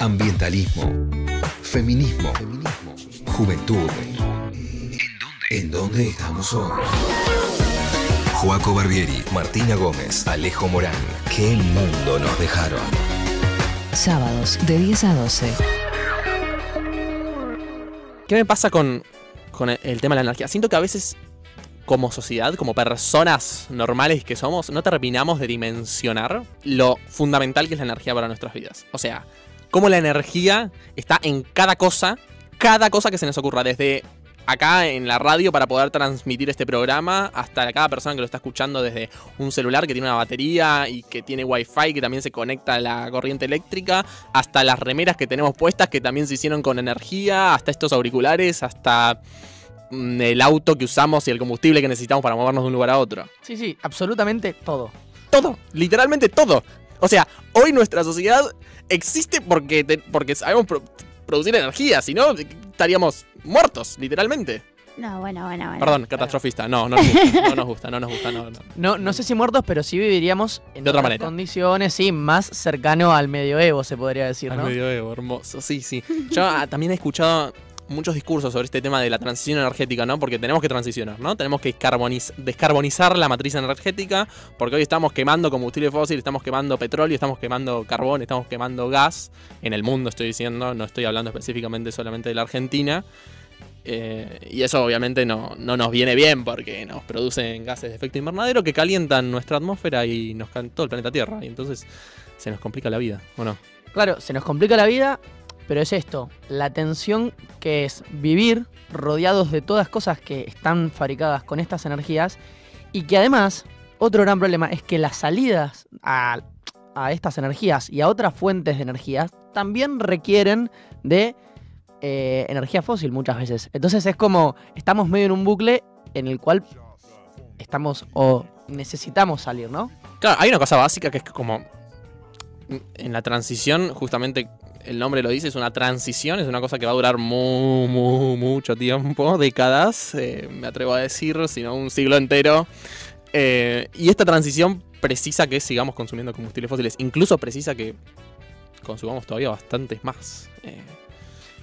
Ambientalismo. Feminismo. Juventud. ¿En dónde estamos hoy? Joaco Barbieri, Martina Gómez, Alejo Morán. ¿Qué mundo nos dejaron? Sábados de 10 a 12. ¿Qué me pasa con, con el, el tema de la energía? Siento que a veces, como sociedad, como personas normales que somos, no terminamos de dimensionar lo fundamental que es la energía para nuestras vidas. O sea, cómo la energía está en cada cosa, cada cosa que se nos ocurra, desde acá en la radio para poder transmitir este programa, hasta cada persona que lo está escuchando desde un celular que tiene una batería y que tiene wifi que también se conecta a la corriente eléctrica, hasta las remeras que tenemos puestas que también se hicieron con energía, hasta estos auriculares, hasta mm, el auto que usamos y el combustible que necesitamos para movernos de un lugar a otro. Sí, sí, absolutamente todo. Todo, literalmente todo. O sea, hoy nuestra sociedad existe porque, te- porque sabemos pro- producir energía, si no estaríamos muertos, literalmente. No, bueno, bueno, bueno. Perdón, catastrofista. No, no nos gusta, no nos gusta, no nos gusta, no, no. No, no sé si muertos, pero sí viviríamos en De otra manera. condiciones, sí, más cercano al medioevo, se podría decir, Al ¿no? medioevo, hermoso, sí, sí. Yo ah, también he escuchado muchos discursos sobre este tema de la transición energética, ¿no? Porque tenemos que transicionar, ¿no? Tenemos que descarboniz- descarbonizar la matriz energética, porque hoy estamos quemando combustible fósil, estamos quemando petróleo, estamos quemando carbón, estamos quemando gas, en el mundo estoy diciendo, no estoy hablando específicamente solamente de la Argentina. Eh, y eso obviamente no, no nos viene bien porque nos producen gases de efecto invernadero que calientan nuestra atmósfera y nos todo el planeta Tierra. Y entonces se nos complica la vida, ¿o no? Claro, se nos complica la vida, pero es esto, la tensión que es vivir rodeados de todas cosas que están fabricadas con estas energías y que además, otro gran problema es que las salidas a, a estas energías y a otras fuentes de energía también requieren de eh, energía fósil muchas veces. Entonces es como, estamos medio en un bucle en el cual estamos o necesitamos salir, ¿no? Claro, hay una cosa básica que es como en la transición, justamente el nombre lo dice, es una transición, es una cosa que va a durar mu- mu- mucho tiempo, décadas, eh, me atrevo a decir, si no un siglo entero. Eh, y esta transición precisa que sigamos consumiendo combustibles fósiles, incluso precisa que consumamos todavía bastantes más. Eh,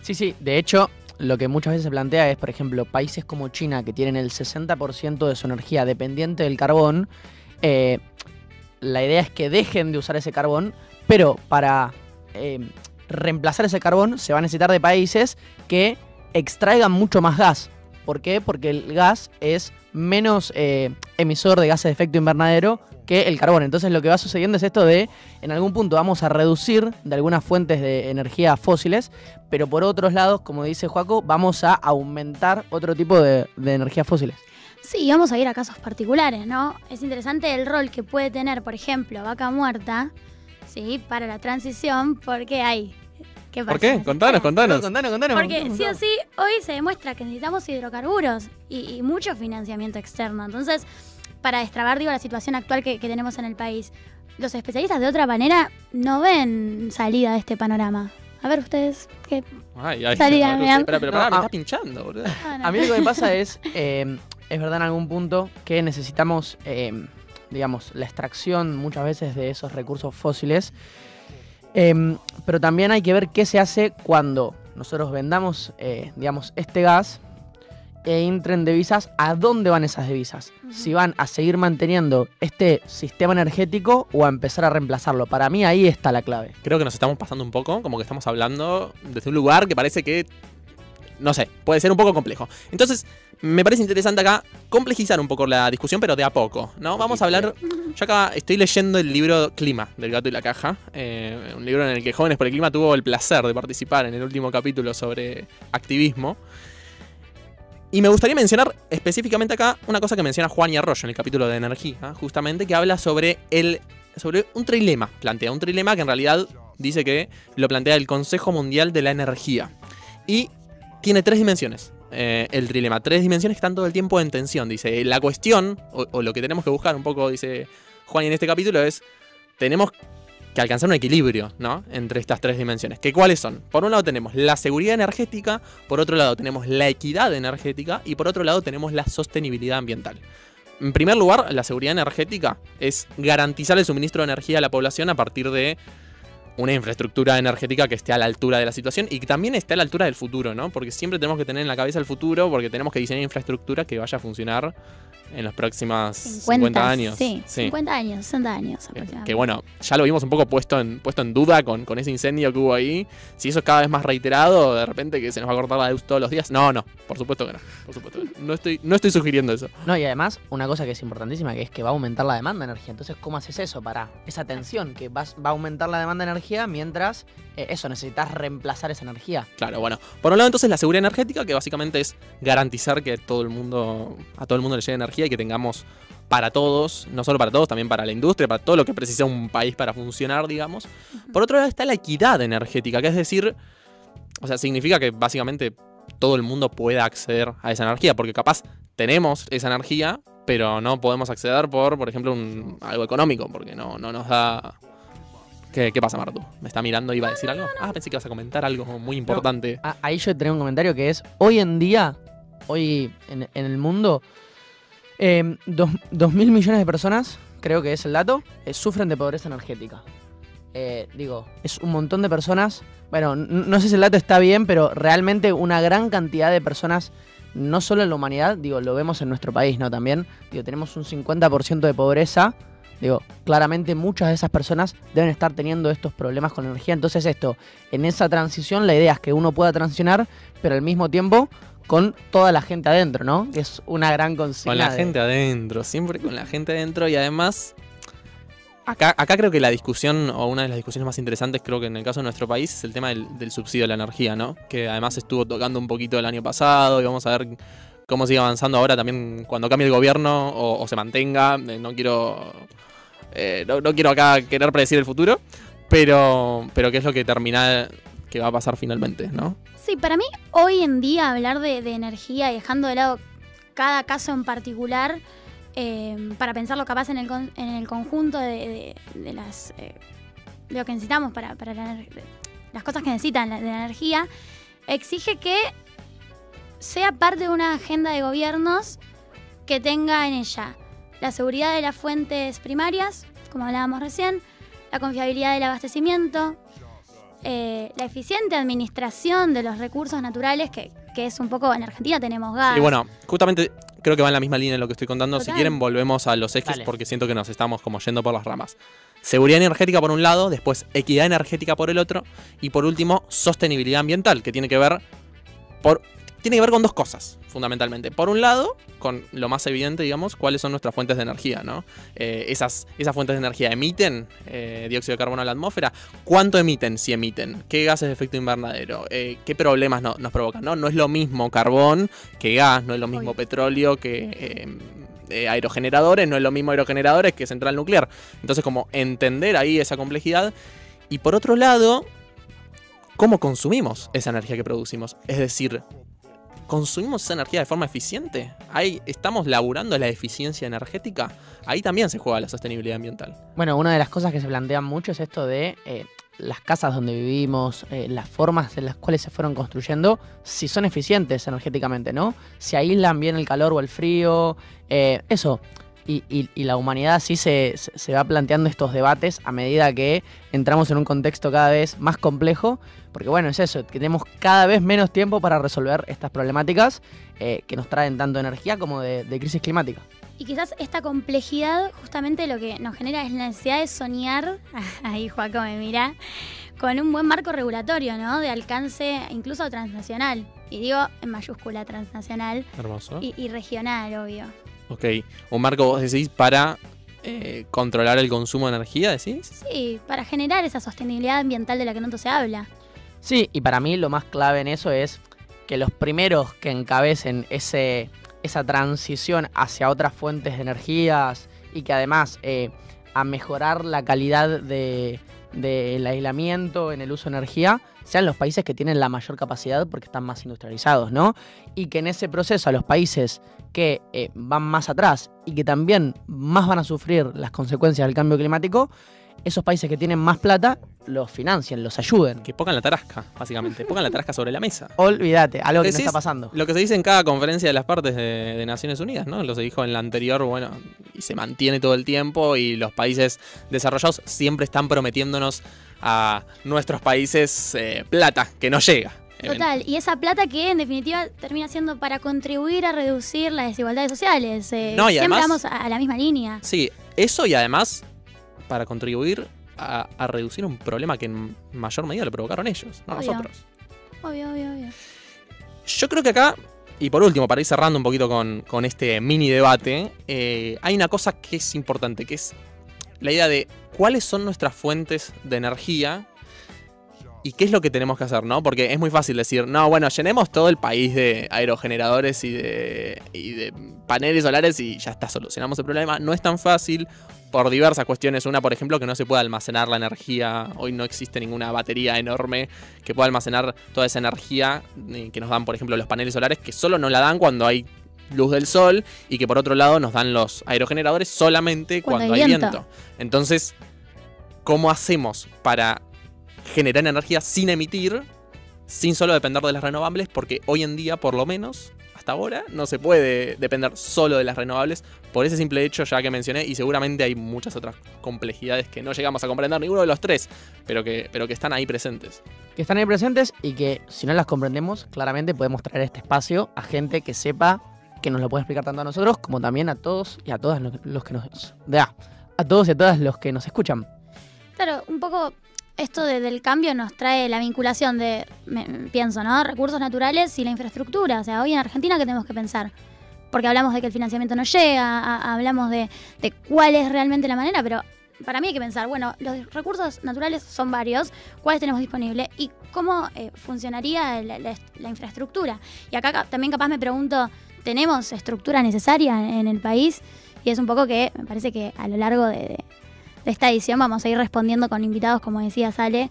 Sí, sí, de hecho, lo que muchas veces se plantea es, por ejemplo, países como China, que tienen el 60% de su energía dependiente del carbón, la idea es que dejen de usar ese carbón, pero para reemplazar ese carbón se va a necesitar de países que extraigan mucho más gas. ¿Por qué? Porque el gas es menos eh, emisor de gases de efecto invernadero que el carbón. Entonces lo que va sucediendo es esto de, en algún punto vamos a reducir de algunas fuentes de energía fósiles, pero por otros lados, como dice Joaco, vamos a aumentar otro tipo de, de energías fósiles. Sí, vamos a ir a casos particulares, ¿no? Es interesante el rol que puede tener, por ejemplo, Vaca Muerta, ¿sí? Para la transición, porque hay... ¿Qué ¿Por pasa? qué? Contanos, contanos. Contanos, contanos. Porque contanos. sí o sí, hoy se demuestra que necesitamos hidrocarburos y, y mucho financiamiento externo. Entonces, para destrabar, digo, la situación actual que, que tenemos en el país, los especialistas de otra manera no ven salida de este panorama. A ver ustedes, ¿qué? Ay, ay, no, vean. Espera, pero No, pará, me ah. está pinchando, boludo. Ah, no. A mí lo que me pasa es, eh, es verdad en algún punto que necesitamos, eh, digamos, la extracción muchas veces de esos recursos fósiles, Eh, pero también hay que ver qué se hace cuando nosotros vendamos, eh, digamos, este gas e entren divisas, ¿a dónde van esas divisas? Si van a seguir manteniendo este sistema energético o a empezar a reemplazarlo. Para mí ahí está la clave. Creo que nos estamos pasando un poco, como que estamos hablando desde un lugar que parece que, no sé, puede ser un poco complejo. Entonces, me parece interesante acá complejizar un poco la discusión, pero de a poco, ¿no? Vamos a hablar, yo acá estoy leyendo el libro Clima, del gato y la caja, eh, un libro en el que Jóvenes por el Clima tuvo el placer de participar en el último capítulo sobre activismo. Y me gustaría mencionar específicamente acá una cosa que menciona Juan y Arroyo en el capítulo de energía, justamente, que habla sobre el sobre un trilema. Plantea un trilema que en realidad dice que lo plantea el Consejo Mundial de la Energía. Y tiene tres dimensiones. eh, el trilema, tres dimensiones que están todo el tiempo en tensión. Dice, la cuestión, o, o lo que tenemos que buscar un poco, dice Juan en este capítulo, es, tenemos que alcanzar un equilibrio, ¿no? Entre estas tres dimensiones. ¿Que cuáles son? Por un lado tenemos la seguridad energética, por otro lado tenemos la equidad energética y por otro lado tenemos la sostenibilidad ambiental. En primer lugar, la seguridad energética es garantizar el suministro de energía a la población a partir de una infraestructura energética que esté a la altura de la situación y que también esté a la altura del futuro, ¿no? Porque siempre tenemos que tener en la cabeza el futuro, porque tenemos que diseñar infraestructura que vaya a funcionar en los próximos 50, años. Sí, 50 años, 60 años Que, aproximadamente. que bueno, ya lo vimos un poco puesto en, puesto en duda con, con ese incendio que hubo ahí. Si eso es cada vez más reiterado, de repente que se nos va a cortar la luz todos los días. No, no, por supuesto que no. Por supuesto que no. No estoy, no estoy sugiriendo eso. No, y además, una cosa que es importantísima, que es que va a aumentar la demanda de energía. Entonces, ¿cómo haces eso para esa tensión? Que vas- va a aumentar la demanda de energía mientras, eh, eso, necesitas reemplazar esa energía. Claro, bueno. Por un lado, entonces, la seguridad energética, que básicamente es garantizar que todo el mundo, a todo el mundo le llegue energía y que tengamos para todos, no solo para todos, también para la industria, para todo lo que precisa un país para funcionar, digamos. Por otro lado está la equidad energética, que es decir, o sea, significa que básicamente todo el mundo pueda acceder a esa energía, porque capaz tenemos esa energía, pero no podemos acceder por, por ejemplo, un, algo económico, porque no, no nos da... ¿Qué, qué pasa, Martu? ¿Me está mirando y iba a decir algo? Ah, pensé que ibas a comentar algo muy importante. Ah, ahí yo tenía un comentario que es, hoy en día, hoy en, en el mundo, eh, dos, dos mil millones de personas, creo que es el dato, eh, sufren de pobreza energética. Eh, digo, es un montón de personas, bueno, no sé si el dato está bien, pero realmente una gran cantidad de personas, no solo en la humanidad, digo, lo vemos en nuestro país, ¿no? También, digo, tenemos un 50% de pobreza. Digo, claramente muchas de esas personas deben estar teniendo estos problemas con la energía. Entonces esto, en esa transición la idea es que uno pueda transicionar, pero al mismo tiempo con toda la gente adentro, ¿no? Que es una gran consigna. Con la de- gente adentro, siempre con la gente adentro y además... Acá, acá creo que la discusión, o una de las discusiones más interesantes, creo que en el caso de nuestro país, es el tema del, del subsidio a la energía, ¿no? Que además estuvo tocando un poquito el año pasado y vamos a ver cómo sigue avanzando ahora también cuando cambie el gobierno o, o se mantenga. Eh, No quiero. Eh, no, quiero acá querer predecir el futuro, pero, pero qué es lo que termina, que va a pasar finalmente, ¿no? Sí, para mí hoy en día hablar de, de energía y dejando de lado cada caso en particular, eh, para pensarlo capaz en el, en el conjunto de, las eh, lo que necesitamos para, para la las cosas que necesitan de la energía, exige que sea parte de una agenda de gobiernos que tenga en ella la seguridad de las fuentes primarias, como hablábamos recién, la confiabilidad del abastecimiento, eh, la eficiente administración de los recursos naturales, que, que es un poco, en Argentina tenemos gas. Y bueno, justamente creo que va en la misma línea en lo que estoy contando. Si quieren, volvemos a los ejes Dale. porque siento que nos estamos como yendo por las ramas. Seguridad energética por un lado, después equidad energética por el otro y por último sostenibilidad ambiental, que tiene que ver por tiene que ver con dos cosas, fundamentalmente. Por un lado, con lo más evidente, digamos, cuáles son nuestras fuentes de energía, ¿no? Eh, esas, esas fuentes de energía emiten eh, dióxido de carbono a la atmósfera. ¿Cuánto emiten si emiten? ¿Qué gases de efecto invernadero? Eh, ¿Qué problemas no- nos provocan? ¿no? no es lo mismo carbón que gas, no es lo mismo petróleo que aerogeneradores, no es lo mismo aerogeneradores que central nuclear. Entonces, como entender ahí esa complejidad. Y por otro lado, cómo consumimos esa energía que producimos. Es decir, ¿consumimos esa energía de forma eficiente? Ahí estamos laburando la eficiencia energética. Ahí también se juega la sostenibilidad ambiental. Bueno, una de las cosas que se plantean mucho es esto de eh, las casas donde vivimos, eh, las formas en las cuales se fueron construyendo, si son eficientes energéticamente, ¿no? Si aíslan bien el calor o el frío, eh, eso. Y, y- y la humanidad sí se, se- se va planteando estos debates a medida que entramos en un contexto cada vez más complejo, porque bueno, es eso, que tenemos cada vez menos tiempo para resolver estas problemáticas eh, que nos traen tanto energía como de- de crisis climática. Y quizás esta complejidad justamente lo que nos genera es la necesidad de soñar, ahí Joaco me mira, con un buen marco regulatorio, ¿no? De alcance incluso transnacional. Y digo en mayúscula transnacional Hermoso. y, y regional, obvio. Ok. Un marco, vos decís, para eh, controlar el consumo de energía, decís. Sí, para generar esa sostenibilidad ambiental de la que tanto se habla. Sí, y para mí lo más clave en eso es que los primeros que encabecen ese, esa transición hacia otras fuentes de energías y que además eh, a mejorar la calidad de- del aislamiento en el uso de energía sean los países que tienen la mayor capacidad porque están más industrializados, ¿no? Y que en ese proceso a los países que eh, van más atrás y que también más van a sufrir las consecuencias del cambio climático, esos países que tienen más plata los financien, los ayuden. Que pongan la tarasca, básicamente. Pongan la tarasca sobre la mesa. Olvídate, algo que no Decís- está pasando. Lo que se dice en cada conferencia de las partes de, de Naciones Unidas, ¿no? Lo se dijo en la anterior, bueno, y se mantiene todo el tiempo y los países desarrollados siempre están prometiéndonos a nuestros países eh, plata, que no llega. Total, y esa plata que en definitiva termina siendo para contribuir a reducir las desigualdades sociales. eh, No, y siempre además- vamos a, a la misma línea. Sí, eso y además para contribuir a, a reducir un problema que en mayor medida lo provocaron ellos, no Obvio. nosotros. Obvio, obvio, obvio. Yo creo que acá, y por último, para ir cerrando un poquito con, con este mini debate, eh, hay una cosa que es importante, que es la idea de cuáles son nuestras fuentes de energía y qué es lo que tenemos que hacer, ¿no? Porque es muy fácil decir, no, bueno, llenemos todo el país de aerogeneradores y de, y de paneles solares y ya está, solucionamos el problema. No es tan fácil por diversas cuestiones. Una, por ejemplo, que no se puede almacenar la energía. Hoy no existe ninguna batería enorme que pueda almacenar toda esa energía eh, que nos dan, por ejemplo, los paneles solares, que solo nos la dan cuando hay luz del sol y que por otro lado nos dan los aerogeneradores solamente Cuando cuando, hay hay viento. viento. Entonces, ¿cómo hacemos para generar energía sin emitir, sin solo depender de las renovables? Porque hoy en día, por lo menos, hasta ahora, no se puede depender solo de las renovables por ese simple hecho ya que mencioné y seguramente hay muchas otras complejidades que no llegamos a comprender ninguno de los tres, pero que, pero que están ahí presentes. Que están ahí presentes y que si no las comprendemos, claramente podemos traer este espacio a gente que sepa que nos lo puede explicar tanto a nosotros como también a todos y a todas los, que nos. a todos y a todas los que nos escuchan. Claro, un poco esto de- del cambio nos trae la vinculación de, me- pienso, ¿no? Recursos naturales y la infraestructura. O sea, hoy en Argentina, ¿qué tenemos que pensar? Porque hablamos de que el financiamiento no llega, hablamos de, de cuál es realmente la manera, pero para mí hay que pensar, bueno, los recursos naturales son varios, cuáles tenemos disponibles y cómo eh, funcionaría la, infraestructura. Y acá también capaz me pregunto, ¿tenemos estructura necesaria en el país? Y es un poco que me parece que a lo largo de- de esta edición vamos a ir respondiendo con invitados, como decía Sale,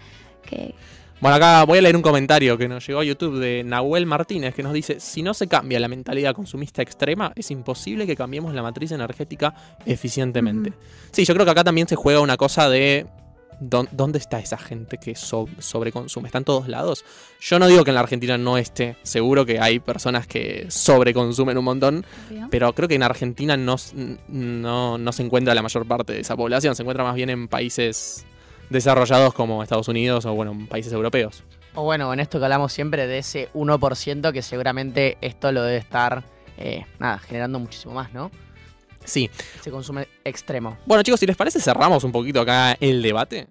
que Bueno, acá voy a leer un comentario que nos llegó a YouTube de Nahuel Martínez que nos dice, si no se cambia la mentalidad consumista extrema, es imposible que cambiemos la matriz energética eficientemente. Sí, yo creo que acá también se juega una cosa de... ¿dó- ¿Dónde está esa gente que so- sobreconsume? ¿Está en todos lados? Yo no digo que en la Argentina no esté. Seguro que hay personas que sobreconsumen un montón. Pero creo que en Argentina no, s- no, no se encuentra la mayor parte de esa población. Se encuentra más bien en países desarrollados como Estados Unidos o, bueno, en países europeos. O bueno, en esto que hablamos siempre de ese 1% que seguramente esto lo debe estar, eh, nada, generando muchísimo más, ¿no? Sí. Ese consumo extremo. Bueno, chicos, si les parece, cerramos un poquito acá el debate.